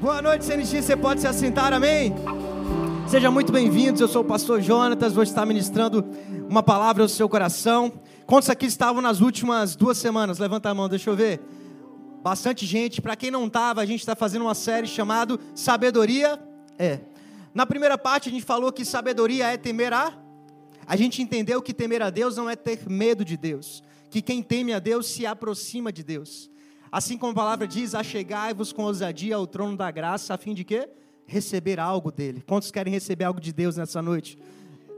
Boa noite, CNX. Você pode se assentar, amém? Sejam muito bem-vindos. Eu sou o pastor Jonatas. Vou estar ministrando uma palavra ao seu coração. Quantos aqui estavam nas últimas duas semanas? Levanta a mão, deixa eu ver. Bastante gente. Para quem não estava, a gente está fazendo uma série chamada Sabedoria é. Na primeira parte, a gente falou que sabedoria é temer a. A gente entendeu que temer a Deus não é ter medo de Deus. Que quem teme a Deus se aproxima de Deus. Assim como a palavra diz, achegai-vos com ousadia ao trono da graça, a fim de quê? Receber algo dele. Quantos querem receber algo de Deus nessa noite?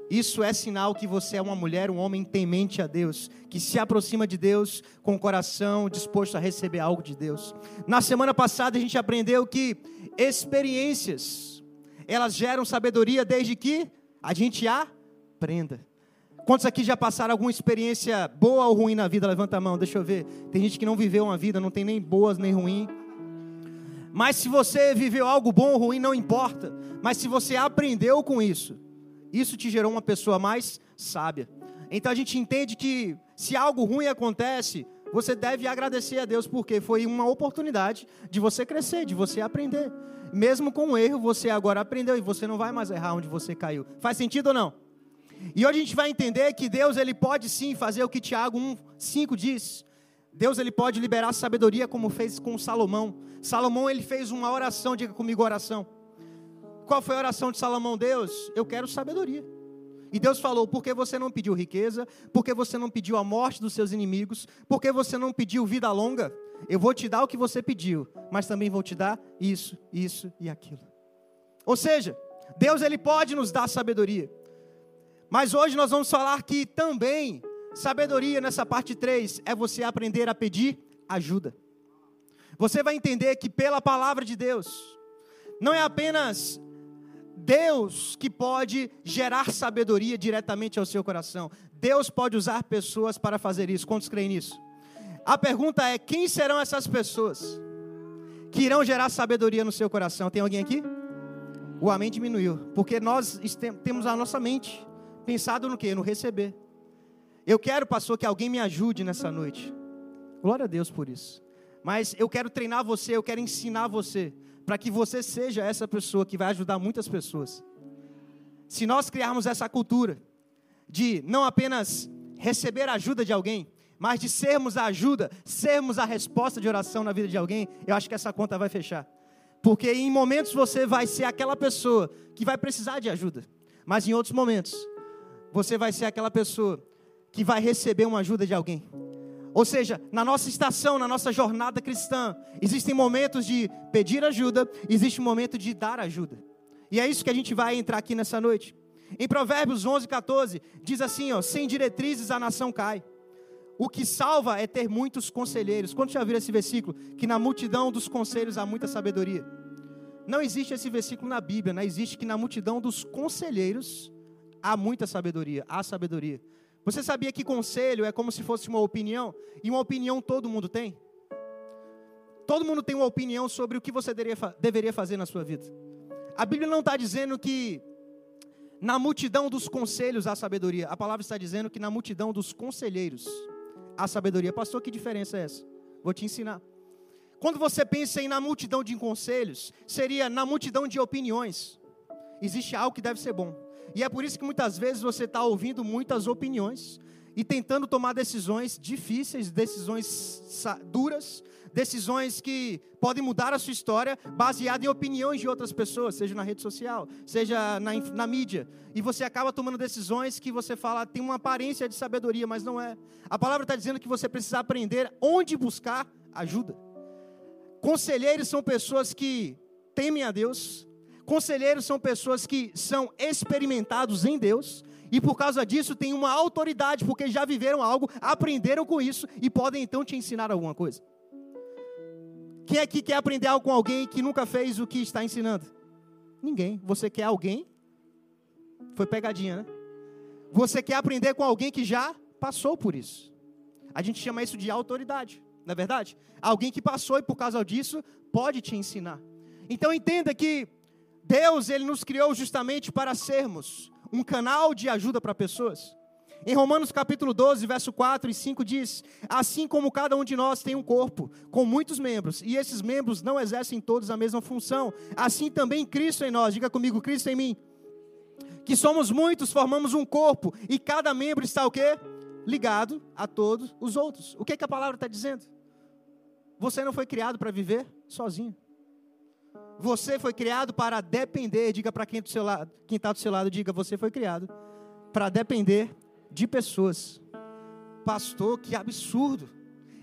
Isso é sinal que você é uma mulher, um homem temente a Deus, que se aproxima de Deus com o coração disposto a receber algo de Deus. Na semana passada a gente aprendeu que experiências, elas geram sabedoria desde que a gente aprenda. Quantos aqui já passaram alguma experiência boa ou ruim na vida? Levanta a mão, deixa eu ver. Tem gente que não viveu uma vida, não tem nem boas nem ruim. Mas se você viveu algo bom ou ruim, não importa. Mas se você aprendeu com isso, isso te gerou uma pessoa mais sábia. Então a gente entende que se algo ruim acontece, você deve agradecer a Deus, porque foi uma oportunidade de você crescer, de você aprender. Mesmo com um erro, você agora aprendeu e você não vai mais errar onde você caiu. Faz sentido ou não? E hoje a gente vai entender que Deus ele pode sim fazer o que Tiago 1:5 diz. Deus ele pode liberar sabedoria como fez com Salomão. Salomão ele fez uma oração, diga comigo oração. Qual foi a oração de Salomão? Deus, eu quero sabedoria. E Deus falou: porque você não pediu riqueza, porque você não pediu a morte dos seus inimigos, porque você não pediu vida longa, eu vou te dar o que você pediu, mas também vou te dar isso, isso e aquilo. Ou seja, Deus ele pode nos dar sabedoria. Mas hoje nós vamos falar que também sabedoria nessa parte 3 é você aprender a pedir ajuda. Você vai entender que pela palavra de Deus, não é apenas Deus que pode gerar sabedoria diretamente ao seu coração. Deus pode usar pessoas para fazer isso. Quantos creem nisso? A pergunta é: quem serão essas pessoas que irão gerar sabedoria no seu coração? Tem alguém aqui? O amém diminuiu, porque nós temos a nossa mente Pensado no que? No receber. Eu quero, pastor, que alguém me ajude nessa noite. Glória a Deus por isso. Mas eu quero treinar você, eu quero ensinar você, para que você seja essa pessoa que vai ajudar muitas pessoas. Se nós criarmos essa cultura de não apenas receber a ajuda de alguém, mas de sermos a ajuda, sermos a resposta de oração na vida de alguém, eu acho que essa conta vai fechar. Porque em momentos você vai ser aquela pessoa que vai precisar de ajuda, mas em outros momentos você vai ser aquela pessoa que vai receber uma ajuda de alguém. Ou seja, na nossa estação, na nossa jornada cristã, existem momentos de pedir ajuda, existe um momento de dar ajuda. E é isso que a gente vai entrar aqui nessa noite. Em Provérbios 11, 14, diz assim: ó, sem diretrizes a nação cai. O que salva é ter muitos conselheiros. Quando já viram esse versículo? Que na multidão dos conselhos há muita sabedoria. Não existe esse versículo na Bíblia, não existe que na multidão dos conselheiros há muita sabedoria, há sabedoria. Você sabia que conselho é como se fosse uma opinião? E uma opinião todo mundo tem? Todo mundo tem uma opinião sobre o que você deveria fazer na sua vida. A Bíblia não está dizendo que na multidão dos conselhos há sabedoria. A palavra está dizendo que na multidão dos conselheiros há sabedoria. Pastor, que diferença é essa? Vou te ensinar. Quando você pensa em na multidão de conselhos, seria na multidão de opiniões. Existe algo que deve ser bom. E é por isso que muitas vezes você está ouvindo muitas opiniões e tentando tomar decisões difíceis, decisões duras, decisões que podem mudar a sua história, baseada em opiniões de outras pessoas, seja na rede social, seja na, na mídia. E você acaba tomando decisões que você fala, tem uma aparência de sabedoria, mas não é. A palavra está dizendo que você precisa aprender onde buscar ajuda. Conselheiros são pessoas que temem a Deus, Conselheiros são pessoas que são experimentados em Deus e por causa disso têm uma autoridade, porque já viveram algo, aprenderam com isso e podem então te ensinar alguma coisa. Quem aqui quer aprender algo com alguém que nunca fez o que está ensinando? Ninguém. Você quer alguém? Foi pegadinha, né? Você quer aprender com alguém que já passou por isso. A gente chama isso de autoridade, não é verdade? Alguém que passou e por causa disso pode te ensinar. Então entenda que Deus, ele nos criou justamente para sermos um canal de ajuda para pessoas. Em Romanos capítulo 12, verso 4 e 5 diz: Assim como cada um de nós tem um corpo com muitos membros, e esses membros não exercem todos a mesma função, assim também Cristo em nós, diga comigo, Cristo em mim. Que somos muitos, formamos um corpo, e cada membro está o quê? Ligado a todos os outros. O que, que a palavra está dizendo? Você não foi criado para viver sozinho. Você foi criado para depender, diga para quem está do seu lado, diga, você foi criado para depender de pessoas. Pastor, que absurdo.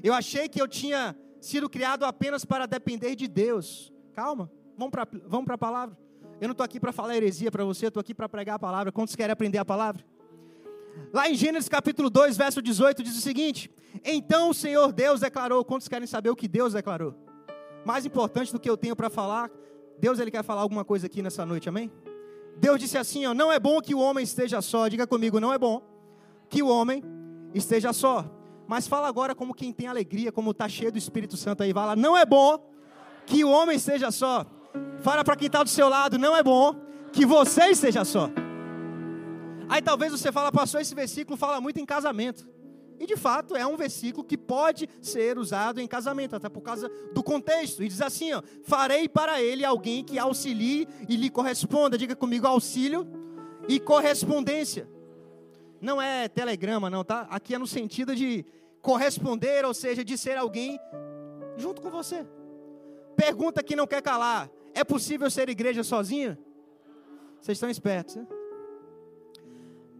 Eu achei que eu tinha sido criado apenas para depender de Deus. Calma, vamos para vamos a palavra. Eu não estou aqui para falar heresia para você, estou aqui para pregar a palavra. Quantos querem aprender a palavra? Lá em Gênesis capítulo 2, verso 18, diz o seguinte: Então o Senhor Deus declarou. Quantos querem saber o que Deus declarou? Mais importante do que eu tenho para falar, Deus ele quer falar alguma coisa aqui nessa noite, amém? Deus disse assim: ó, Não é bom que o homem esteja só. Diga comigo, não é bom que o homem esteja só. Mas fala agora como quem tem alegria, como está cheio do Espírito Santo aí. Fala, não é bom que o homem esteja só. Fala para quem está do seu lado, não é bom que você esteja só. Aí talvez você fala, pastor, esse versículo fala muito em casamento. E de fato é um versículo que pode ser usado em casamento, até por causa do contexto. E diz assim: ó, farei para ele alguém que auxilie e lhe corresponda. Diga comigo, auxílio e correspondência não é telegrama, não, tá? Aqui é no sentido de corresponder, ou seja, de ser alguém junto com você. Pergunta que não quer calar: é possível ser igreja sozinha? Vocês estão espertos, né?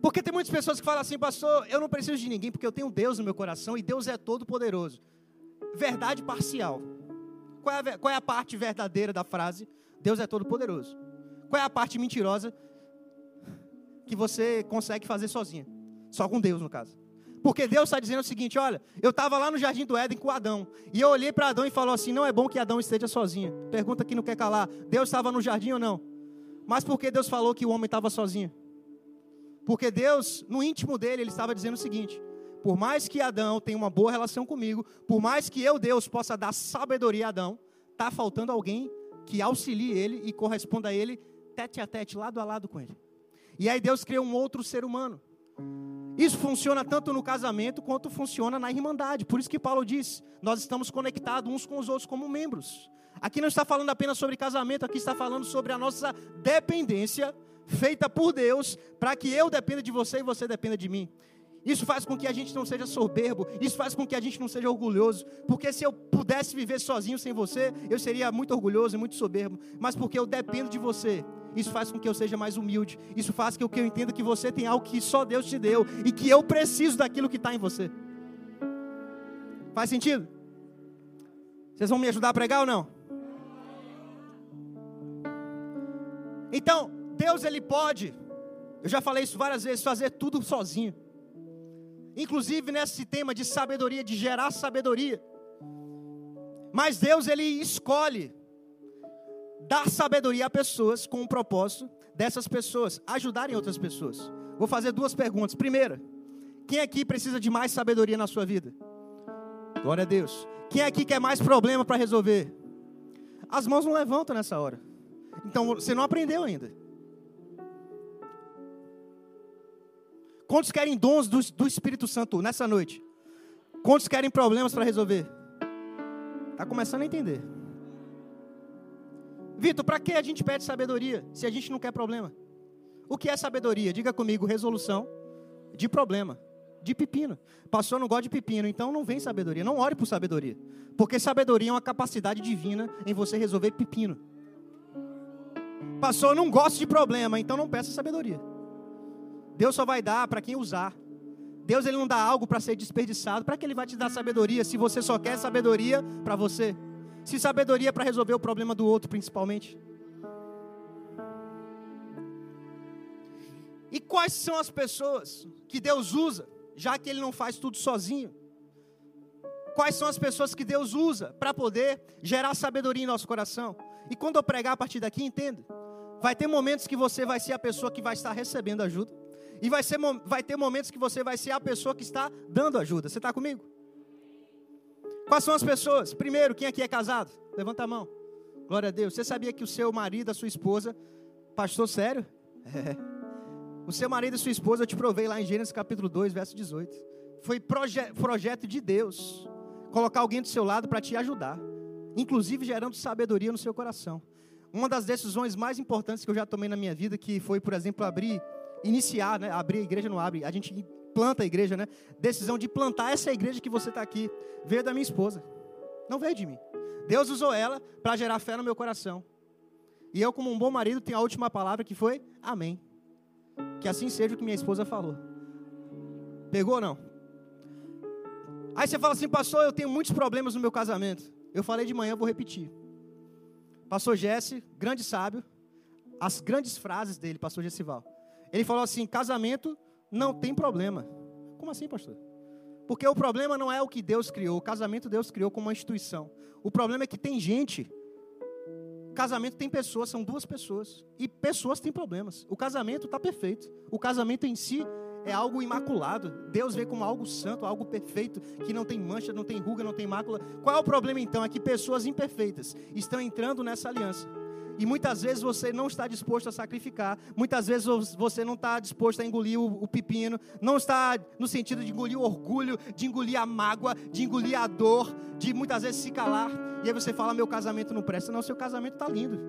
Porque tem muitas pessoas que falam assim, pastor, eu não preciso de ninguém porque eu tenho Deus no meu coração e Deus é todo poderoso. Verdade parcial. Qual é, a, qual é a parte verdadeira da frase? Deus é todo poderoso. Qual é a parte mentirosa? Que você consegue fazer sozinha. Só com Deus, no caso. Porque Deus está dizendo o seguinte: olha, eu estava lá no jardim do Éden com Adão. E eu olhei para Adão e falou assim: não é bom que Adão esteja sozinho. Pergunta que não quer calar: Deus estava no jardim ou não? Mas por que Deus falou que o homem estava sozinho? Porque Deus, no íntimo dele, ele estava dizendo o seguinte: por mais que Adão tenha uma boa relação comigo, por mais que eu, Deus, possa dar sabedoria a Adão, está faltando alguém que auxilie ele e corresponda a ele tete a tete, lado a lado com ele. E aí Deus criou um outro ser humano. Isso funciona tanto no casamento quanto funciona na irmandade. Por isso que Paulo diz: nós estamos conectados uns com os outros como membros. Aqui não está falando apenas sobre casamento, aqui está falando sobre a nossa dependência feita por Deus para que eu dependa de você e você dependa de mim. Isso faz com que a gente não seja soberbo, isso faz com que a gente não seja orgulhoso, porque se eu pudesse viver sozinho sem você, eu seria muito orgulhoso e muito soberbo, mas porque eu dependo de você, isso faz com que eu seja mais humilde. Isso faz com que eu entenda que você tem algo que só Deus te deu e que eu preciso daquilo que está em você. Faz sentido? Vocês vão me ajudar a pregar ou não? Então, Deus ele pode, eu já falei isso várias vezes, fazer tudo sozinho. Inclusive nesse tema de sabedoria, de gerar sabedoria. Mas Deus ele escolhe dar sabedoria a pessoas com o propósito dessas pessoas ajudarem outras pessoas. Vou fazer duas perguntas. Primeira, quem aqui precisa de mais sabedoria na sua vida? Glória a Deus. Quem aqui quer mais problema para resolver? As mãos não levantam nessa hora. Então você não aprendeu ainda. Quantos querem dons do, do Espírito Santo nessa noite? Quantos querem problemas para resolver? Está começando a entender. Vitor, para que a gente pede sabedoria se a gente não quer problema? O que é sabedoria? Diga comigo, resolução de problema, de pepino. Pastor, não gosta de pepino, então não vem sabedoria. Não ore por sabedoria. Porque sabedoria é uma capacidade divina em você resolver pepino. Pastor, não gosta de problema, então não peça sabedoria. Deus só vai dar para quem usar. Deus ele não dá algo para ser desperdiçado. Para que ele vai te dar sabedoria se você só quer sabedoria para você? Se sabedoria para resolver o problema do outro, principalmente. E quais são as pessoas que Deus usa, já que Ele não faz tudo sozinho? Quais são as pessoas que Deus usa para poder gerar sabedoria em nosso coração? E quando eu pregar a partir daqui, entenda. Vai ter momentos que você vai ser a pessoa que vai estar recebendo ajuda. E vai, ser, vai ter momentos que você vai ser a pessoa que está dando ajuda. Você está comigo? Quais são as pessoas? Primeiro, quem aqui é casado? Levanta a mão. Glória a Deus. Você sabia que o seu marido, a sua esposa, pastor sério? É. O seu marido e sua esposa eu te provei lá em Gênesis capítulo 2, verso 18. Foi proje projeto de Deus colocar alguém do seu lado para te ajudar, inclusive gerando sabedoria no seu coração. Uma das decisões mais importantes que eu já tomei na minha vida, que foi, por exemplo, abrir, iniciar, né? Abrir a igreja não abre, a gente planta a igreja, né? Decisão de plantar essa igreja que você está aqui, veio da minha esposa, não veio de mim. Deus usou ela para gerar fé no meu coração. E eu, como um bom marido, tenho a última palavra que foi Amém. Que assim seja o que minha esposa falou. Pegou ou não? Aí você fala assim, pastor, eu tenho muitos problemas no meu casamento. Eu falei de manhã, vou repetir. Pastor Jesse, grande sábio, as grandes frases dele, pastor Gessival. Ele falou assim: casamento não tem problema. Como assim, pastor? Porque o problema não é o que Deus criou, o casamento Deus criou como uma instituição. O problema é que tem gente. Casamento tem pessoas, são duas pessoas. E pessoas têm problemas. O casamento está perfeito. O casamento em si é algo imaculado. Deus vê como algo santo, algo perfeito, que não tem mancha, não tem ruga, não tem mácula. Qual é o problema então? É que pessoas imperfeitas estão entrando nessa aliança. E muitas vezes você não está disposto a sacrificar, muitas vezes você não está disposto a engolir o, o, pepino, não está no sentido de engolir o orgulho, de engolir a mágoa, de engolir a dor, de muitas vezes se calar. E aí você fala: meu casamento não presta. Não, seu casamento está lindo.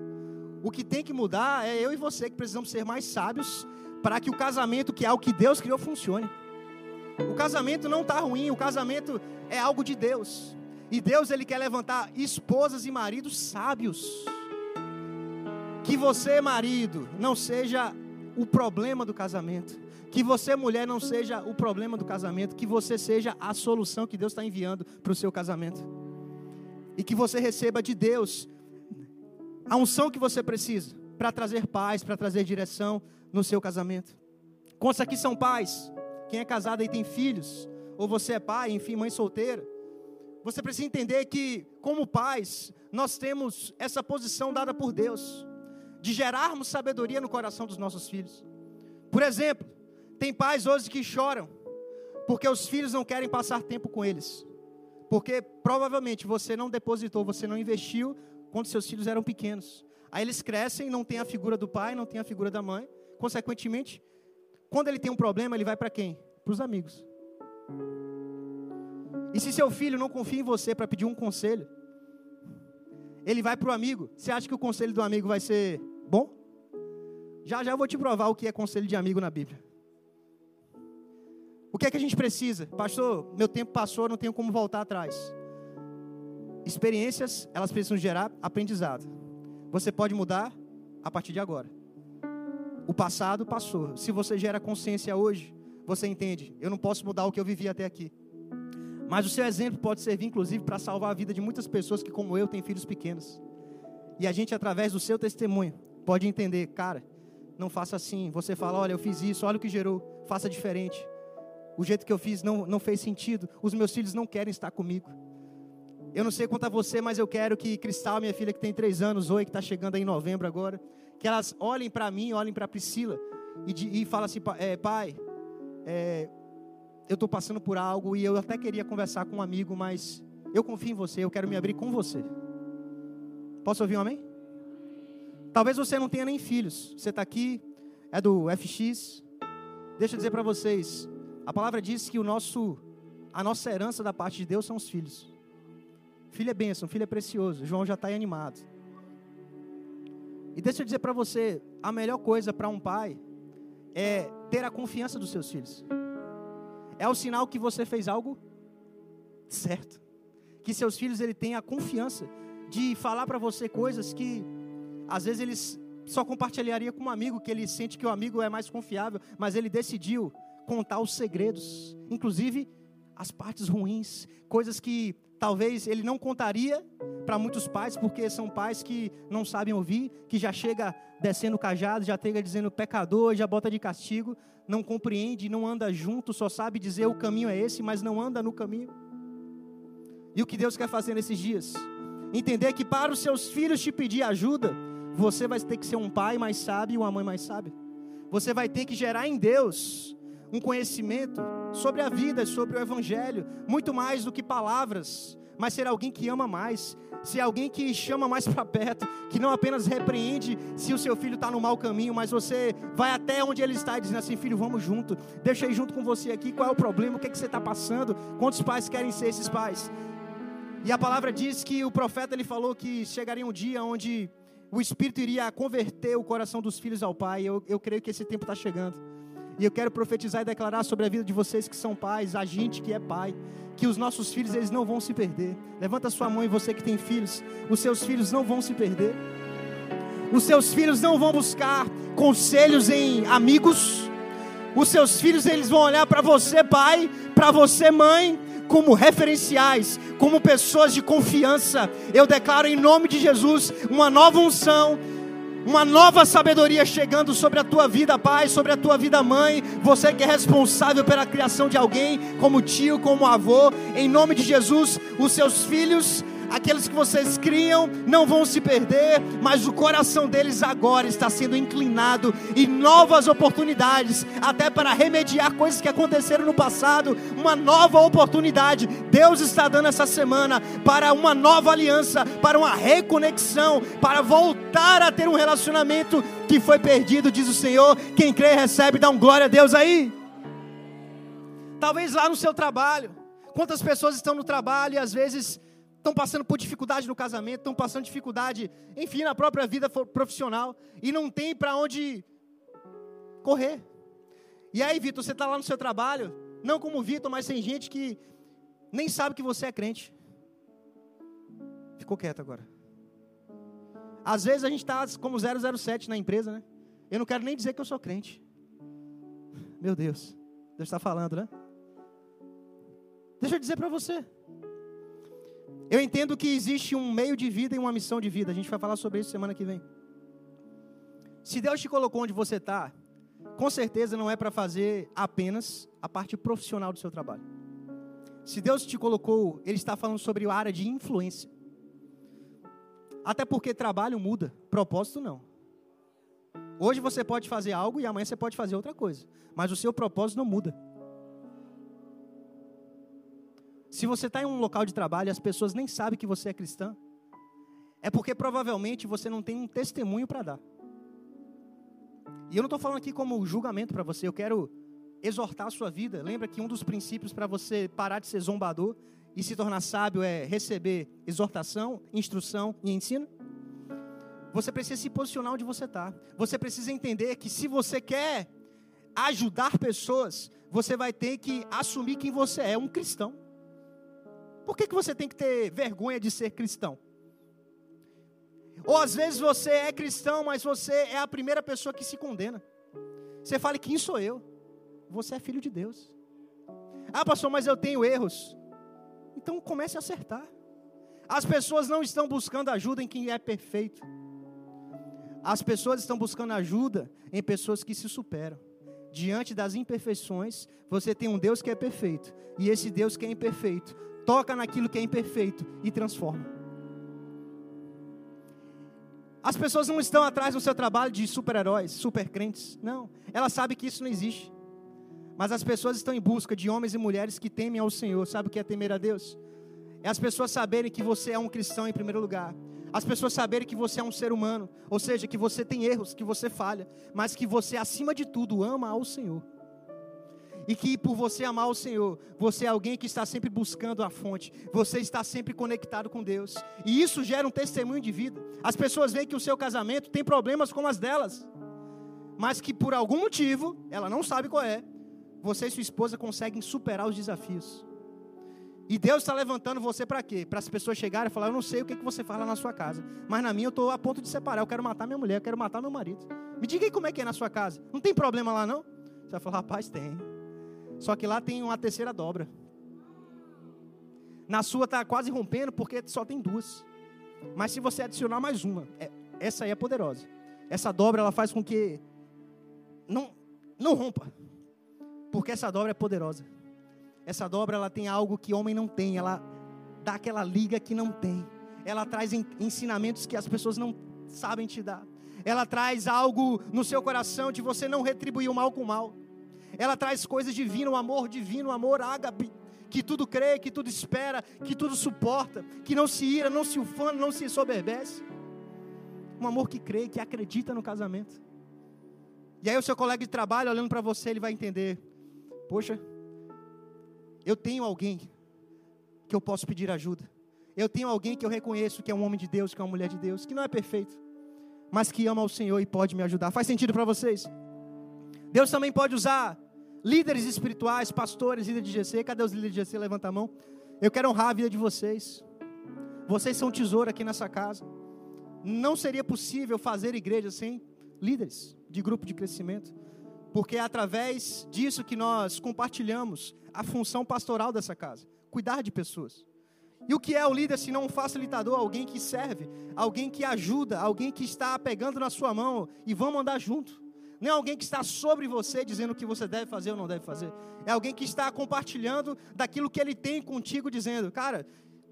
O que tem que mudar é eu e você que precisamos ser mais sábios para que o casamento, que é o que Deus criou, funcione. O casamento não está ruim, o casamento é algo de Deus. E Deus ele quer levantar esposas e maridos sábios. Que você, marido, não seja o problema do casamento. Que você, mulher, não seja o problema do casamento. Que você seja a solução que Deus está enviando para o seu casamento. E que você receba de Deus a unção que você precisa para trazer paz, para trazer direção, no seu casamento. Quantos aqui são pais? Quem é casado e tem filhos? Ou você é pai, enfim, mãe solteira? Você precisa entender que, como pais, nós temos essa posição dada por Deus, de gerarmos sabedoria no coração dos nossos filhos. Por exemplo, tem pais hoje que choram, porque os filhos não querem passar tempo com eles. Porque provavelmente você não depositou, você não investiu quando seus filhos eram pequenos. Aí eles crescem, não tem a figura do pai, não tem a figura da mãe. Consequentemente, quando ele tem um problema, ele vai para quem? Para os amigos. E se seu filho não confia em você para pedir um conselho, ele vai para o amigo. Você acha que o conselho do amigo vai ser bom? Já já eu vou te provar o que é conselho de amigo na Bíblia. O que é que a gente precisa? Pastor, meu tempo passou, não tenho como voltar atrás. Experiências, elas precisam gerar aprendizado. Você pode mudar a partir de agora. O passado passou. Se você gera consciência hoje, você entende. Eu não posso mudar o que eu vivi até aqui. Mas o seu exemplo pode servir, inclusive, para salvar a vida de muitas pessoas que, como eu, têm filhos pequenos. E a gente, através do seu testemunho, pode entender, cara, não faça assim. Você fala, olha, eu fiz isso, olha o que gerou, faça diferente. O jeito que eu fiz não, não fez sentido. Os meus filhos não querem estar comigo. Eu não sei quanto a você, mas eu quero que Cristal, minha filha que tem três anos, oi, que está chegando aí em novembro agora, que elas olhem para mim, olhem para Priscila e, e falem assim, é, pai, é, eu estou passando por algo e eu até queria conversar com um amigo, mas eu confio em você, eu quero me abrir com você. Posso ouvir um amém? Talvez você não tenha nem filhos, você está aqui, é do FX. Deixa eu dizer para vocês, a palavra diz que o nosso, a nossa herança da parte de Deus são os filhos. Filho é bênção, filho é precioso. João já está animado. E deixa eu dizer para você, a melhor coisa para um pai é ter a confiança dos seus filhos. É o sinal que você fez algo certo. Que seus filhos ele têm a confiança de falar para você coisas que às vezes eles só compartilharia com um amigo que ele sente que o amigo é mais confiável, mas ele decidiu contar os segredos, inclusive as partes ruins, coisas que talvez ele não contaria para muitos pais, porque são pais que não sabem ouvir, que já chega descendo cajado, já chega dizendo pecador, já bota de castigo, não compreende, não anda junto, só sabe dizer o caminho é esse, mas não anda no caminho. E o que Deus quer fazer nesses dias? Entender que para os seus filhos te pedir ajuda, você vai ter que ser um pai mais sábio e uma mãe mais sábia. Você vai ter que gerar em Deus um conhecimento sobre a vida, sobre o Evangelho, muito mais do que palavras, mas ser alguém que ama mais, ser alguém que chama mais para perto, que não apenas repreende se o seu filho está no mau caminho, mas você vai até onde ele está e diz assim: filho, vamos junto, deixa eu ir junto com você aqui, qual é o problema, o que, é que você está passando, quantos pais querem ser esses pais? E a palavra diz que o profeta ele falou que chegaria um dia onde o Espírito iria converter o coração dos filhos ao Pai. Eu, eu creio que esse tempo está chegando. E eu quero profetizar e declarar sobre a vida de vocês que são pais, a gente que é pai, que os nossos filhos eles não vão se perder. Levanta sua mão e você que tem filhos, os seus filhos não vão se perder. Os seus filhos não vão buscar conselhos em amigos. Os seus filhos eles vão olhar para você, pai, para você, mãe, como referenciais, como pessoas de confiança. Eu declaro em nome de Jesus uma nova unção, uma nova sabedoria chegando sobre a tua vida, pai, sobre a tua vida, mãe. Você que é responsável pela criação de alguém, como tio, como avô, em nome de Jesus, os seus filhos aqueles que vocês criam não vão se perder, mas o coração deles agora está sendo inclinado e novas oportunidades, até para remediar coisas que aconteceram no passado, uma nova oportunidade. Deus está dando essa semana para uma nova aliança, para uma reconexão, para voltar a ter um relacionamento que foi perdido, diz o Senhor. Quem crê recebe, dá um glória a Deus aí. Talvez lá no seu trabalho. Quantas pessoas estão no trabalho e às vezes estão passando por dificuldade no casamento, estão passando dificuldade, enfim, na própria vida profissional e não tem para onde correr. E aí, Vitor, você está lá no seu trabalho, não como Vitor, mas tem gente que nem sabe que você é crente. Ficou quieto agora. Às vezes a gente está como 007 na empresa, né? Eu não quero nem dizer que eu sou crente. Meu Deus, Deus está falando, né? Deixa eu dizer para você. Eu entendo que existe um meio de vida e uma missão de vida. A gente vai falar sobre isso semana que vem. Se Deus te colocou onde você está, com certeza não é para fazer apenas a parte profissional do seu trabalho. Se Deus te colocou, Ele está falando sobre a área de influência. Até porque trabalho muda, propósito não. Hoje você pode fazer algo e amanhã você pode fazer outra coisa, mas o seu propósito não muda. Se você está em um local de trabalho e as pessoas nem sabem que você é cristã, é porque provavelmente você não tem um testemunho para dar. E eu não estou falando aqui como julgamento para você, eu quero exortar a sua vida. Lembra que um dos princípios para você parar de ser zombador e se tornar sábio é receber exortação, instrução e ensino? Você precisa se posicionar onde você está. Você precisa entender que se você quer ajudar pessoas, você vai ter que assumir quem você é, um cristão. Por que, que você tem que ter vergonha de ser cristão? Ou às vezes você é cristão, mas você é a primeira pessoa que se condena. Você fala, quem sou eu? Você é filho de Deus. Ah, pastor, mas eu tenho erros. Então comece a acertar. As pessoas não estão buscando ajuda em quem é perfeito. As pessoas estão buscando ajuda em pessoas que se superam. Diante das imperfeições, você tem um Deus que é perfeito. E esse Deus que é imperfeito toca naquilo que é imperfeito e transforma. As pessoas não estão atrás do seu trabalho de super-heróis, super-crentes. Não, elas sabem que isso não existe. Mas as pessoas estão em busca de homens e mulheres que temem ao Senhor. Sabe o que é temer a Deus? É as pessoas saberem que você é um cristão em primeiro lugar. As pessoas saberem que você é um ser humano. Ou seja, que você tem erros, que você falha. Mas que você, acima de tudo, ama ao Senhor e que por você amar o Senhor, você é alguém que está sempre buscando a fonte, você está sempre conectado com Deus, e isso gera um testemunho de vida. As pessoas veem que o seu casamento tem problemas como as delas, mas que por algum motivo, ela não sabe qual é, você e sua esposa conseguem superar os desafios. E Deus está levantando você para quê? Para as pessoas chegarem e falar: Eu não sei o que, que você fala na sua casa, mas na minha eu estou a ponto de separar. Eu quero matar minha mulher, eu quero matar meu marido. Me diga aí como é que é na sua casa. Não tem problema lá, não? Você vai falar: Rapaz, tem. Só que lá tem uma terceira dobra. Na sua está quase rompendo porque só tem duas. Mas se você adicionar mais uma, é, essa aí é poderosa. Essa dobra ela faz com que não não rompa. Porque essa dobra é poderosa. Essa dobra ela tem algo que homem não tem, ela dá aquela liga que não tem. Ela traz ensinamentos que as pessoas não sabem te dar. Ela traz algo no seu coração de você não retribuir o mal com o mal ela traz coisas divinas, o amor divino, o amor ágape, que tudo crê, que tudo espera, que tudo suporta, que não se ira, não se ufana, não se soberbece. Um amor que crê, que acredita no casamento. E aí o seu colega de trabalho olhando para você, ele vai entender: poxa, eu tenho alguém que eu posso pedir ajuda. Eu tenho alguém que eu reconheço que é um homem de Deus, que é uma mulher de Deus, que não é perfeito, mas que ama o Senhor e pode me ajudar. Faz sentido para vocês? Deus também pode usar líderes espirituais, pastores, líderes de GC. Cadê os líderes de GC? Levanta a mão. Eu quero honrar a vida de vocês. Vocês são tesouro aqui nessa casa. Não seria possível fazer igreja sem líderes de grupo de crescimento, porque é através disso que nós compartilhamos a função pastoral dessa casa cuidar de pessoas. E o que é o líder se não um facilitador, alguém que serve, alguém que ajuda, alguém que está pegando na sua mão e vamos andar junto. Não é alguém que está sobre você dizendo o que você deve fazer ou não deve fazer. É alguém que está compartilhando daquilo que ele tem contigo, dizendo, cara,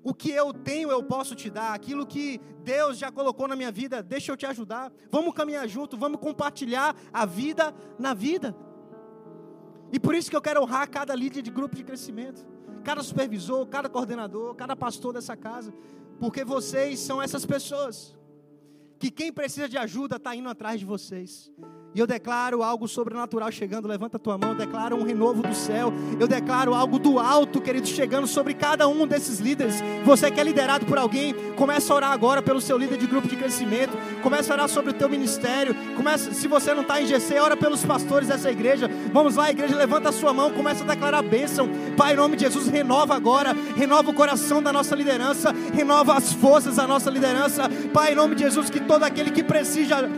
o que eu tenho eu posso te dar, aquilo que Deus já colocou na minha vida, deixa eu te ajudar. Vamos caminhar junto, vamos compartilhar a vida na vida. E por isso que eu quero honrar cada líder de grupo de crescimento, cada supervisor, cada coordenador, cada pastor dessa casa, porque vocês são essas pessoas que quem precisa de ajuda está indo atrás de vocês. E eu declaro algo sobrenatural chegando. Levanta a tua mão. Eu declaro um renovo do céu. Eu declaro algo do alto, querido, chegando sobre cada um desses líderes. Você que é liderado por alguém, começa a orar agora pelo seu líder de grupo de crescimento. Começa a orar sobre o teu ministério. Começa, se você não está em GC, ora pelos pastores dessa igreja. Vamos lá, igreja, levanta a sua mão. Começa a declarar bênção. Pai, em nome de Jesus, renova agora. Renova o coração da nossa liderança. Renova as forças da nossa liderança. Pai, em nome de Jesus, que todo aquele que precisa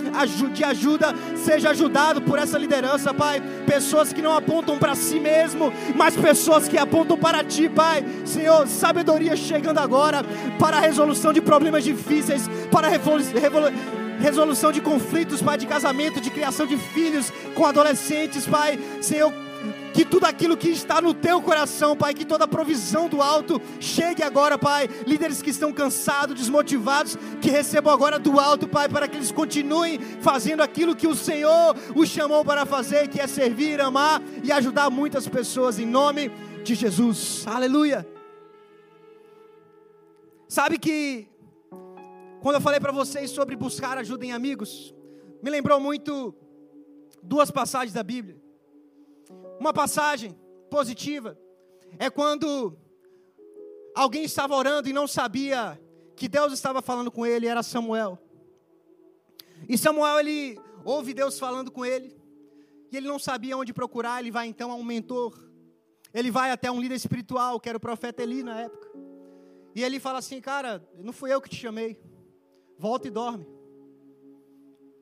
de ajuda seja seja ajudado por essa liderança, Pai. Pessoas que não apontam para si mesmo, mas pessoas que apontam para Ti, Pai. Senhor, sabedoria chegando agora para a resolução de problemas difíceis, para a resolução de conflitos, Pai, de casamento, de criação de filhos com adolescentes, Pai. Senhor, que tudo aquilo que está no teu coração, Pai, que toda a provisão do alto chegue agora, Pai. Líderes que estão cansados, desmotivados, que recebam agora do alto, Pai, para que eles continuem fazendo aquilo que o Senhor os chamou para fazer, que é servir, amar e ajudar muitas pessoas, em nome de Jesus. Aleluia. Sabe que quando eu falei para vocês sobre buscar ajuda em amigos, me lembrou muito duas passagens da Bíblia. Uma passagem positiva é quando alguém estava orando e não sabia que Deus estava falando com ele, era Samuel. E Samuel, ele ouve Deus falando com ele, e ele não sabia onde procurar, ele vai então a um mentor. Ele vai até um líder espiritual, que era o profeta Eli na época. E ele fala assim: Cara, não fui eu que te chamei, volta e dorme.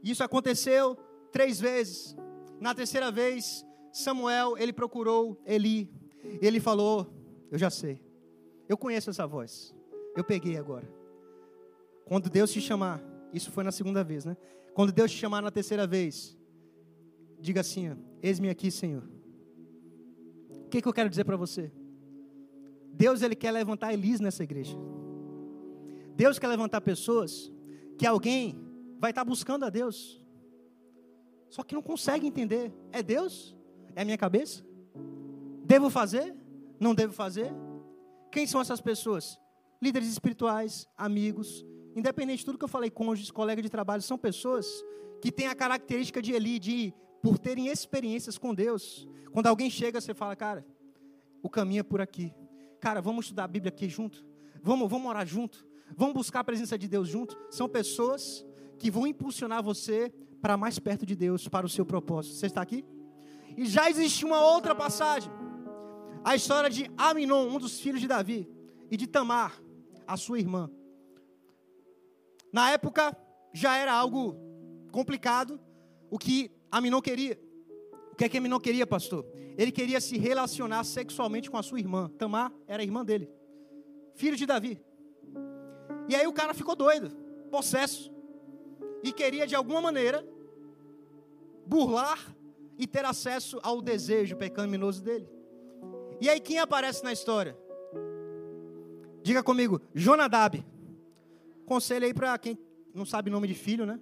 Isso aconteceu três vezes. Na terceira vez, Samuel, ele procurou Eli. E ele falou: Eu já sei. Eu conheço essa voz. Eu peguei agora. Quando Deus te chamar, isso foi na segunda vez, né? Quando Deus te chamar na terceira vez, diga assim: Eis-me aqui, Senhor. O que, que eu quero dizer para você? Deus ele quer levantar Elis nessa igreja. Deus quer levantar pessoas que alguém vai estar buscando a Deus, só que não consegue entender. É Deus? É a minha cabeça? Devo fazer? Não devo fazer? Quem são essas pessoas? Líderes espirituais, amigos, independente de tudo que eu falei, cônjuges, colegas de trabalho, são pessoas que têm a característica de Eli, de por terem experiências com Deus. Quando alguém chega, você fala, cara, o caminho é por aqui. Cara, vamos estudar a Bíblia aqui junto. Vamos, vamos orar junto. Vamos buscar a presença de Deus junto. São pessoas que vão impulsionar você para mais perto de Deus, para o seu propósito. Você está aqui? E já existe uma outra passagem. A história de Aminon, um dos filhos de Davi, e de Tamar, a sua irmã. Na época, já era algo complicado o que Aminon queria. O que é que Aminon queria, pastor? Ele queria se relacionar sexualmente com a sua irmã. Tamar era a irmã dele, filho de Davi. E aí o cara ficou doido, possesso, e queria de alguma maneira burlar e ter acesso ao desejo pecaminoso dele. E aí quem aparece na história? Diga comigo, Jonadab. Conselho aí para quem não sabe nome de filho, né?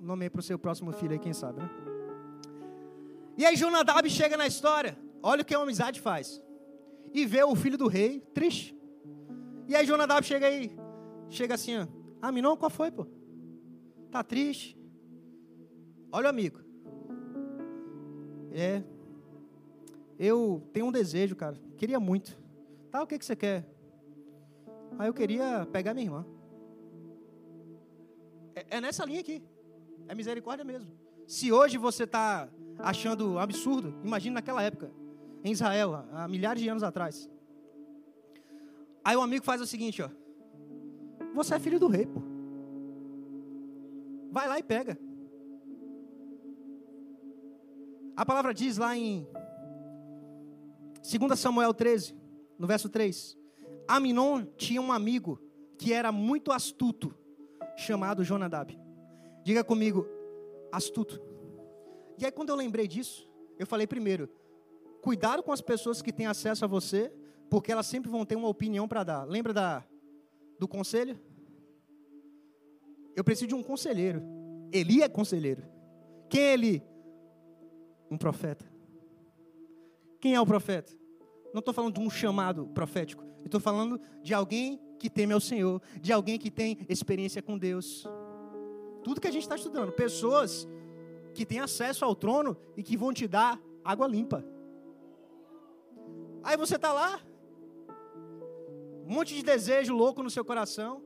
Nome aí para o seu próximo filho aí, quem sabe, né? E aí Jonadab chega na história. Olha o que a amizade faz. e vê o filho do rei triste. E aí Jonadab chega aí, chega assim, ó, Aminon, qual foi, pô? Tá triste? Olha, amigo. É. Eu tenho um desejo, cara. Queria muito. Tá, o que, que você quer? Aí eu queria pegar minha irmã. É, é nessa linha aqui. É misericórdia mesmo. Se hoje você está achando absurdo, imagine naquela época, em Israel, há milhares de anos atrás. Aí o amigo faz o seguinte, ó. Você é filho do rei, pô. Vai lá e pega. A palavra diz lá em 2 Samuel 13, no verso 3. Aminon tinha um amigo que era muito astuto, chamado Jonadab. Diga comigo, astuto. E aí quando eu lembrei disso, eu falei primeiro, cuidado com as pessoas que têm acesso a você, porque elas sempre vão ter uma opinião para dar. Lembra da do conselho? Eu preciso de um conselheiro. Eli é conselheiro. Quem é Eli? Um profeta. Quem é o profeta? Não estou falando de um chamado profético. estou falando de alguém que teme ao Senhor, de alguém que tem experiência com Deus. Tudo que a gente está estudando. Pessoas que têm acesso ao trono e que vão te dar água limpa. Aí você está lá, um monte de desejo louco no seu coração.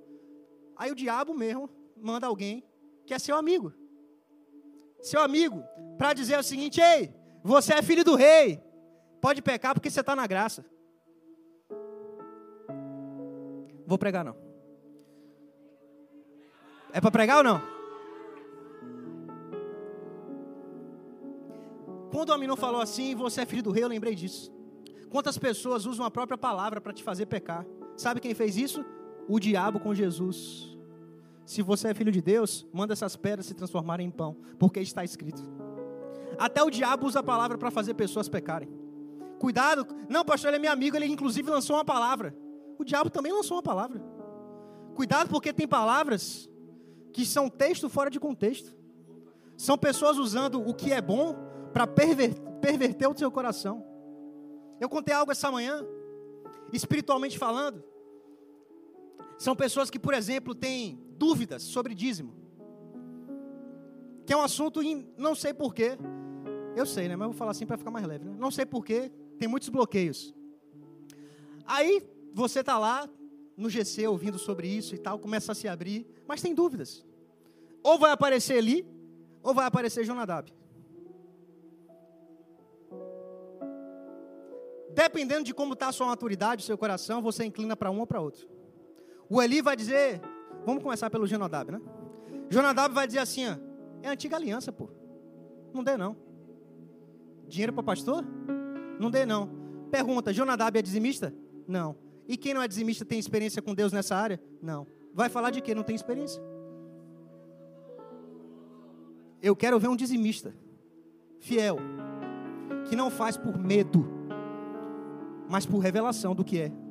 Aí o diabo mesmo manda alguém que é seu amigo. Seu amigo, para dizer o seguinte: ei, você é filho do rei, pode pecar porque você está na graça. Vou pregar não. É para pregar ou não? Quando o Aminon falou assim, você é filho do rei, eu lembrei disso. Quantas pessoas usam a própria palavra para te fazer pecar? Sabe quem fez isso? O diabo com Jesus. Se você é filho de Deus, manda essas pedras se transformarem em pão, porque está escrito. Até o diabo usa a palavra para fazer pessoas pecarem. Cuidado, não, pastor, ele é meu amigo, ele inclusive lançou uma palavra. O diabo também lançou uma palavra. Cuidado, porque tem palavras que são texto fora de contexto. São pessoas usando o que é bom para perver, perverter o seu coração. Eu contei algo essa manhã, espiritualmente falando. São pessoas que, por exemplo, têm dúvidas sobre dízimo. Que é um assunto, em, não sei porquê. Eu sei, né? Mas vou falar assim para ficar mais leve. Né? Não sei porquê, tem muitos bloqueios. Aí você está lá no GC ouvindo sobre isso e tal, começa a se abrir, mas tem dúvidas. Ou vai aparecer ali, ou vai aparecer Jonadab. Dependendo de como está a sua maturidade, seu coração, você inclina para um ou para outro. O Eli vai dizer, vamos começar pelo Jonadab, né? Jonadab vai dizer assim, ó, é antiga aliança, pô. Não dê não. Dinheiro para pastor? Não dê não. Pergunta, Jonadab é dizimista? Não. E quem não é dizimista tem experiência com Deus nessa área? Não. Vai falar de quê? Não tem experiência. Eu quero ver um dizimista fiel, que não faz por medo, mas por revelação do que é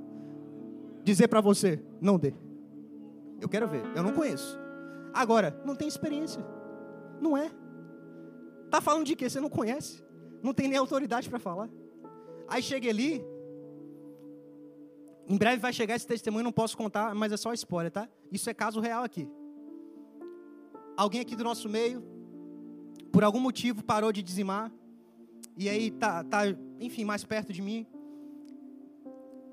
dizer para você, não dê. Eu quero ver, eu não conheço. Agora, não tem experiência. Não é. Tá falando de quê? Você não conhece. Não tem nem autoridade para falar. Aí chega ali. Em breve vai chegar esse testemunho, não posso contar, mas é só spoiler, tá? Isso é caso real aqui. Alguém aqui do nosso meio, por algum motivo, parou de dizimar. E aí tá, tá enfim, mais perto de mim.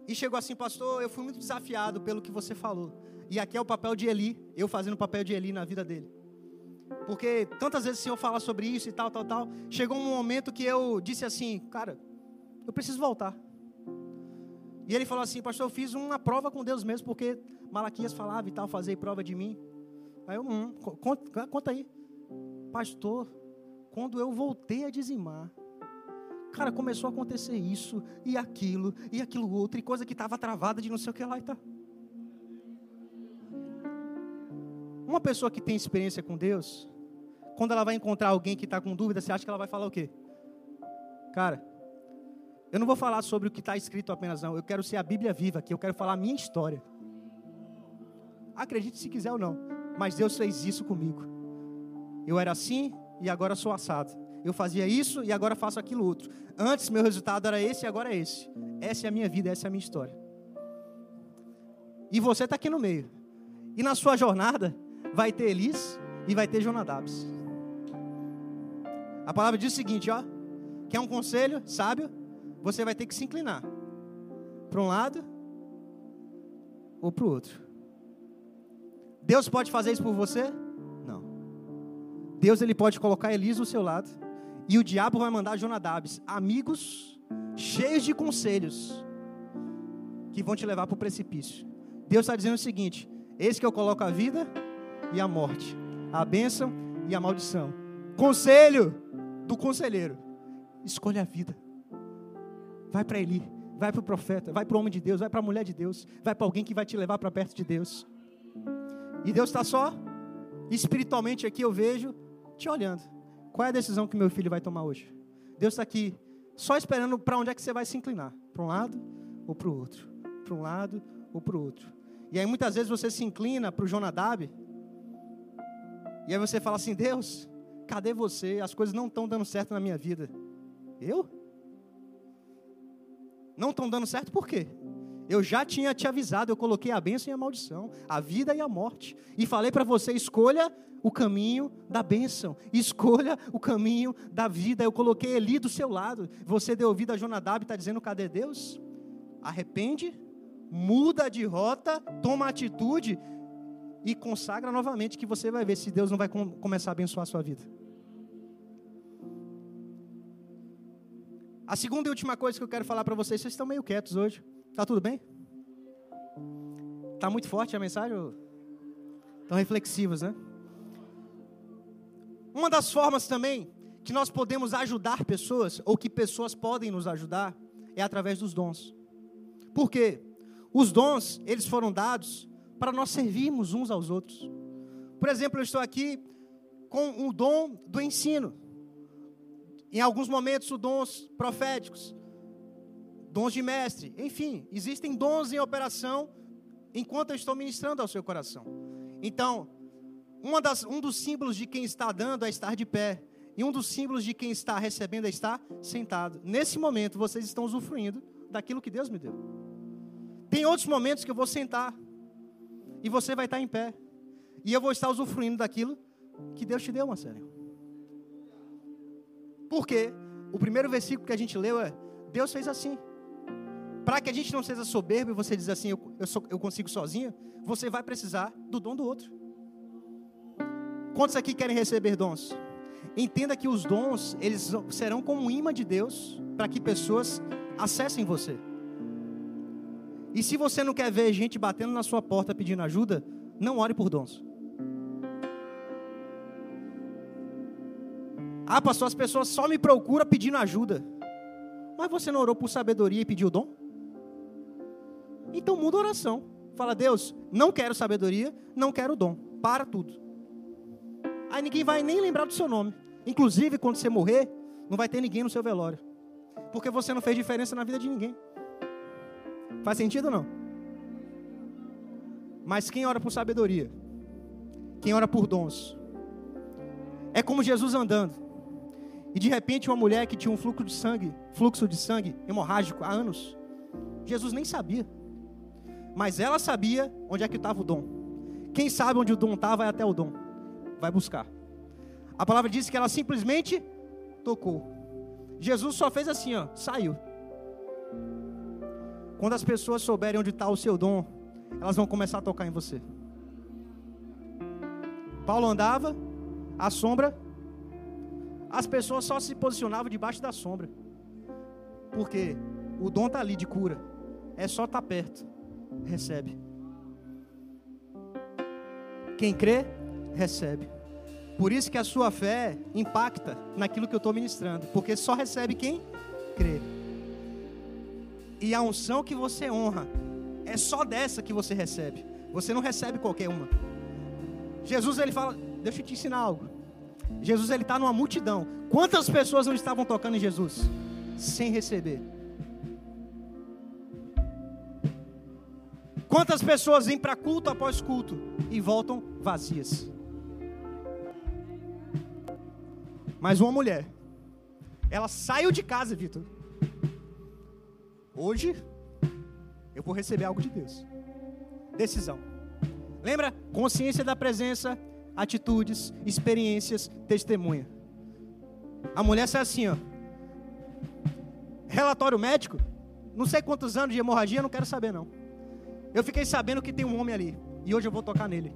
E chegou assim, pastor, eu fui muito desafiado pelo que você falou. E aqui é o papel de Eli, eu fazendo o papel de Eli na vida dele. Porque tantas vezes o Senhor fala sobre isso e tal, tal, tal. Chegou um momento que eu disse assim, cara, eu preciso voltar. E ele falou assim, pastor, eu fiz uma prova com Deus mesmo, porque Malaquias falava e tal, fazer prova de mim. Aí eu, hum, conta, conta aí. Pastor, quando eu voltei a dizimar, Cara, começou a acontecer isso e aquilo e aquilo outro, e coisa que estava travada de não sei o que lá e tá. Uma pessoa que tem experiência com Deus, quando ela vai encontrar alguém que está com dúvida, você acha que ela vai falar o quê? Cara, eu não vou falar sobre o que está escrito apenas, não. Eu quero ser a Bíblia viva aqui, eu quero falar a minha história. Acredite se quiser ou não, mas Deus fez isso comigo. Eu era assim e agora sou assado. Eu fazia isso e agora faço aquilo outro. Antes meu resultado era esse e agora é esse. Essa é a minha vida, essa é a minha história. E você está aqui no meio. E na sua jornada vai ter Elis e vai ter Jonadabs. A palavra diz o seguinte, ó. Quer um conselho sábio? Você vai ter que se inclinar para um lado ou para o outro. Deus pode fazer isso por você? Não. Deus ele pode colocar Elis do seu lado e o diabo vai mandar Jonadabs, amigos cheios de conselhos que vão te levar para o precipício. Deus está dizendo o seguinte: esse que eu coloco a vida e a morte, a bênção e a maldição. Conselho do conselheiro: escolha a vida. Vai para Eli, vai para o profeta, vai para o homem de Deus, vai para a mulher de Deus, vai para alguém que vai te levar para perto de Deus. E Deus está só espiritualmente aqui, eu vejo, te olhando. Qual é a decisão que meu filho vai tomar hoje? Deus está aqui só esperando para onde é que você vai se inclinar: para um lado ou para o outro, para um lado ou para o outro. E aí muitas vezes você se inclina para o Jonadab, e aí você fala assim: Deus, cadê você? As coisas não estão dando certo na minha vida. Eu? Não estão dando certo por quê? Eu já tinha te avisado, eu coloquei a bênção e a maldição, a vida e a morte. E falei para você: escolha o caminho da bênção, escolha o caminho da vida. Eu coloquei Eli do seu lado. Você deu ouvido a Jonadab e está dizendo: cadê Deus? Arrepende muda de rota, toma atitude e consagra novamente, que você vai ver se Deus não vai com, começar a abençoar a sua vida. A segunda e última coisa que eu quero falar para vocês, vocês estão meio quietos hoje. Tá tudo bem? Tá muito forte a mensagem? Estão reflexivos, né? Uma das formas também que nós podemos ajudar pessoas, ou que pessoas podem nos ajudar, é através dos dons. Por quê? Os dons, eles foram dados para nós servirmos uns aos outros. Por exemplo, eu estou aqui com o dom do ensino. Em alguns momentos, os dons proféticos, dons de mestre, enfim, existem dons em operação enquanto eu estou ministrando ao seu coração. Então, das, um dos símbolos de quem está dando é estar de pé, e um dos símbolos de quem está recebendo é estar sentado. Nesse momento, vocês estão usufruindo daquilo que Deus me deu. Tem outros momentos que eu vou sentar e você vai estar em pé. E eu vou estar usufruindo daquilo que Deus te deu, Marcelo. Por quê? O primeiro versículo que a gente leu é: Deus fez assim. Para que a gente não seja soberbo e você diz assim, eu, eu, sou, eu consigo sozinho, você vai precisar do dom do outro. Quantos aqui querem receber dons? Entenda que os dons, eles serão como um imã de Deus para que pessoas acessem você. E se você não quer ver gente batendo na sua porta pedindo ajuda, não ore por dons. Ah, pastor, as pessoas só me procuram pedindo ajuda. Mas você não orou por sabedoria e pediu dom? Então muda a oração. Fala, Deus, não quero sabedoria, não quero dom. Para tudo. Aí ninguém vai nem lembrar do seu nome. Inclusive, quando você morrer, não vai ter ninguém no seu velório. Porque você não fez diferença na vida de ninguém. Faz sentido ou não? Mas quem ora por sabedoria? Quem ora por dons? É como Jesus andando. E de repente uma mulher que tinha um fluxo de sangue, fluxo de sangue hemorrágico há anos. Jesus nem sabia. Mas ela sabia onde é que estava o dom. Quem sabe onde o dom está, vai até o dom. Vai buscar. A palavra diz que ela simplesmente tocou. Jesus só fez assim, ó, saiu. Quando as pessoas souberem onde está o seu dom, elas vão começar a tocar em você. Paulo andava, a sombra, as pessoas só se posicionavam debaixo da sombra. Porque o dom está ali de cura. É só estar tá perto. Recebe. Quem crê, recebe. Por isso que a sua fé impacta naquilo que eu estou ministrando. Porque só recebe quem crê. E a unção que você honra é só dessa que você recebe. Você não recebe qualquer uma. Jesus ele fala, deixa eu te ensinar algo. Jesus ele está numa multidão. Quantas pessoas não estavam tocando em Jesus sem receber? Quantas pessoas vêm para culto após culto e voltam vazias? Mas uma mulher Ela saiu de casa, Vitor. Hoje eu vou receber algo de Deus. Decisão. Lembra? Consciência da presença, atitudes, experiências, testemunha. A mulher sai assim, ó. Relatório médico, não sei quantos anos de hemorragia, não quero saber não. Eu fiquei sabendo que tem um homem ali e hoje eu vou tocar nele.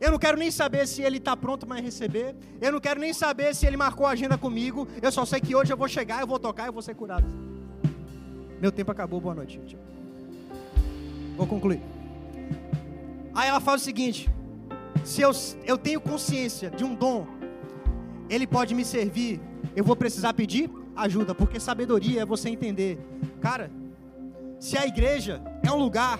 Eu não quero nem saber se ele está pronto para receber. Eu não quero nem saber se ele marcou a agenda comigo. Eu só sei que hoje eu vou chegar, eu vou tocar e eu vou ser curado. Meu tempo acabou. Boa noite. Gente. Vou concluir. Aí ela fala o seguinte: se eu, eu tenho consciência de um dom, ele pode me servir. Eu vou precisar pedir ajuda, porque sabedoria é você entender, cara. Se a igreja é um lugar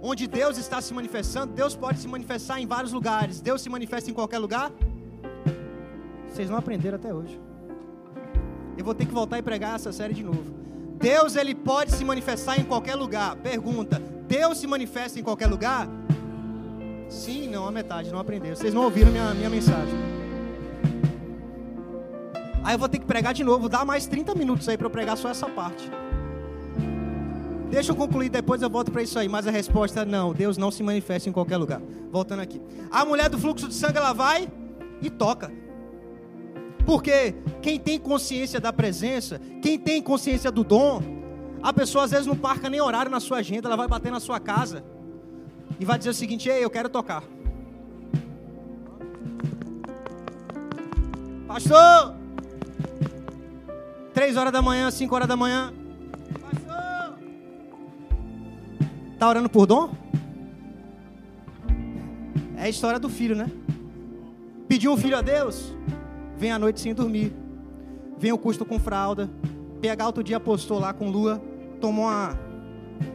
onde Deus está se manifestando, Deus pode se manifestar em vários lugares. Deus se manifesta em qualquer lugar? Vocês não aprenderam até hoje. Eu vou ter que voltar e pregar essa série de novo. Deus ele pode se manifestar em qualquer lugar. Pergunta: Deus se manifesta em qualquer lugar? Sim, não, a metade, não aprendeu. Vocês não ouviram minha, minha mensagem. Aí eu vou ter que pregar de novo. Dá mais 30 minutos aí para eu pregar só essa parte. Deixa eu concluir, depois eu volto para isso aí. Mas a resposta é não, Deus não se manifesta em qualquer lugar. Voltando aqui. A mulher do fluxo de sangue, ela vai e toca. Porque quem tem consciência da presença, quem tem consciência do dom, a pessoa às vezes não marca nem horário na sua agenda, ela vai bater na sua casa e vai dizer o seguinte: Ei, eu quero tocar. Pastor! Três horas da manhã, cinco horas da manhã. Está orando por dom? É a história do filho, né? Pediu um filho a Deus, vem à noite sem dormir. Vem o custo com fralda. PH outro dia postou lá com lua, tomou uma,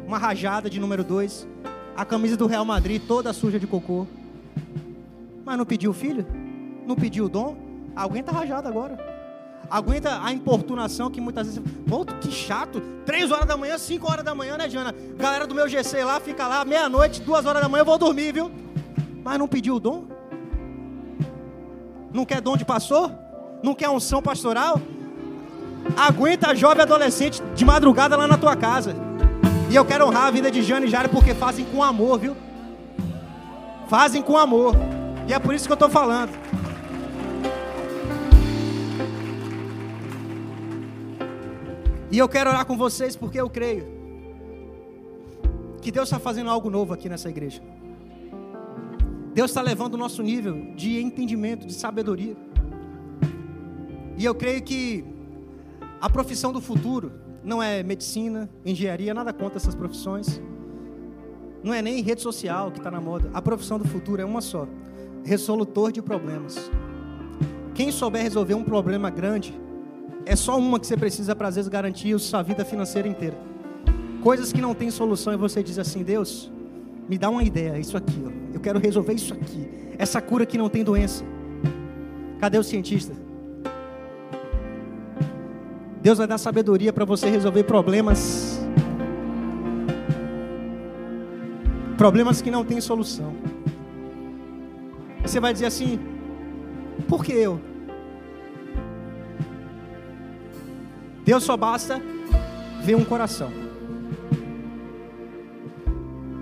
uma rajada de número 2. A camisa do Real Madrid toda suja de cocô. Mas não pediu o filho? Não pediu o dom? Alguém tá rajado agora. Aguenta a importunação que muitas vezes. Pô, que chato. Três horas da manhã, cinco horas da manhã, né, Jana? Galera do meu GC lá, fica lá, meia-noite, duas horas da manhã, eu vou dormir, viu? Mas não pediu o dom? Não quer dom de pastor? Não quer unção pastoral? Aguenta jovem adolescente de madrugada lá na tua casa. E eu quero honrar a vida de Jana e Jara porque fazem com amor, viu? Fazem com amor. E é por isso que eu estou falando. E eu quero orar com vocês porque eu creio que Deus está fazendo algo novo aqui nessa igreja. Deus está levando o nosso nível de entendimento, de sabedoria. E eu creio que a profissão do futuro não é medicina, engenharia, nada contra essas profissões. Não é nem rede social que está na moda. A profissão do futuro é uma só: resolutor de problemas. Quem souber resolver um problema grande é só uma que você precisa para às vezes garantir a sua vida financeira inteira. Coisas que não tem solução e você diz assim: Deus, me dá uma ideia, isso aqui, ó. eu quero resolver isso aqui. Essa cura que não tem doença. Cadê o cientista? Deus vai dar sabedoria para você resolver problemas. Problemas que não têm solução. Você vai dizer assim: por que eu? Deus só basta ver um coração.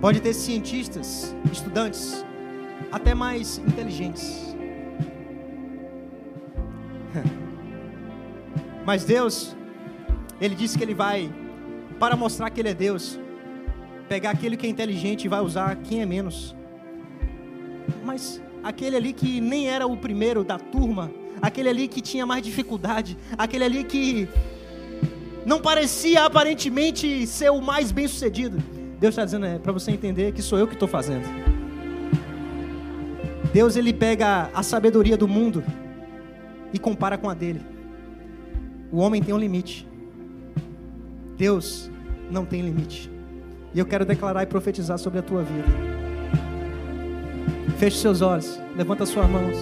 Pode ter cientistas, estudantes, até mais inteligentes. Mas Deus, Ele disse que Ele vai, para mostrar que Ele é Deus, pegar aquele que é inteligente e vai usar quem é menos. Mas aquele ali que nem era o primeiro da turma, aquele ali que tinha mais dificuldade, aquele ali que não parecia aparentemente ser o mais bem sucedido. Deus está dizendo é para você entender que sou eu que estou fazendo. Deus ele pega a sabedoria do mundo e compara com a dele. O homem tem um limite. Deus não tem limite. E eu quero declarar e profetizar sobre a tua vida. Feche seus olhos, levanta suas mãos,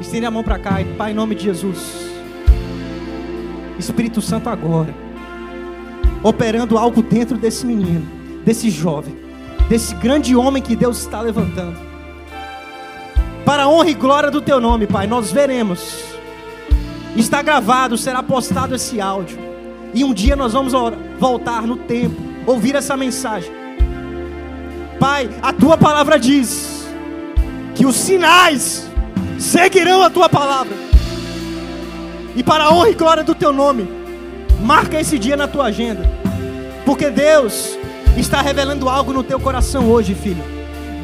estende a mão para cá, Pai, em nome de Jesus. Espírito Santo agora, operando algo dentro desse menino, desse jovem, desse grande homem que Deus está levantando. Para a honra e glória do teu nome, Pai, nós veremos está gravado, será postado esse áudio. E um dia nós vamos voltar no tempo, ouvir essa mensagem. Pai, a tua palavra diz que os sinais seguirão a tua palavra. E para a honra e glória do teu nome, marca esse dia na tua agenda. Porque Deus está revelando algo no teu coração hoje, filho.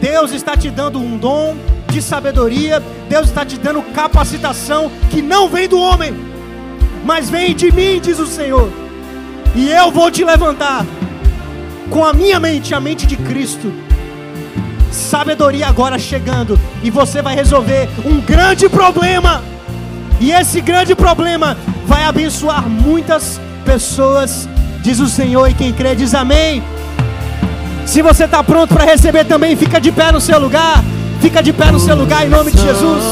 Deus está te dando um dom de sabedoria, Deus está te dando capacitação que não vem do homem, mas vem de mim, diz o Senhor. E eu vou te levantar com a minha mente, a mente de Cristo. Sabedoria agora chegando, e você vai resolver um grande problema. E esse grande problema vai abençoar muitas pessoas, diz o Senhor, e quem crê diz amém. Se você está pronto para receber também, fica de pé no seu lugar. Fica de pé no seu lugar em nome de Jesus.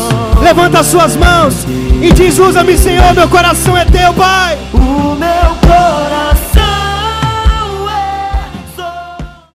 Levanta as suas mãos e diz: Usa-me, Senhor, meu coração é teu, Pai. O meu coração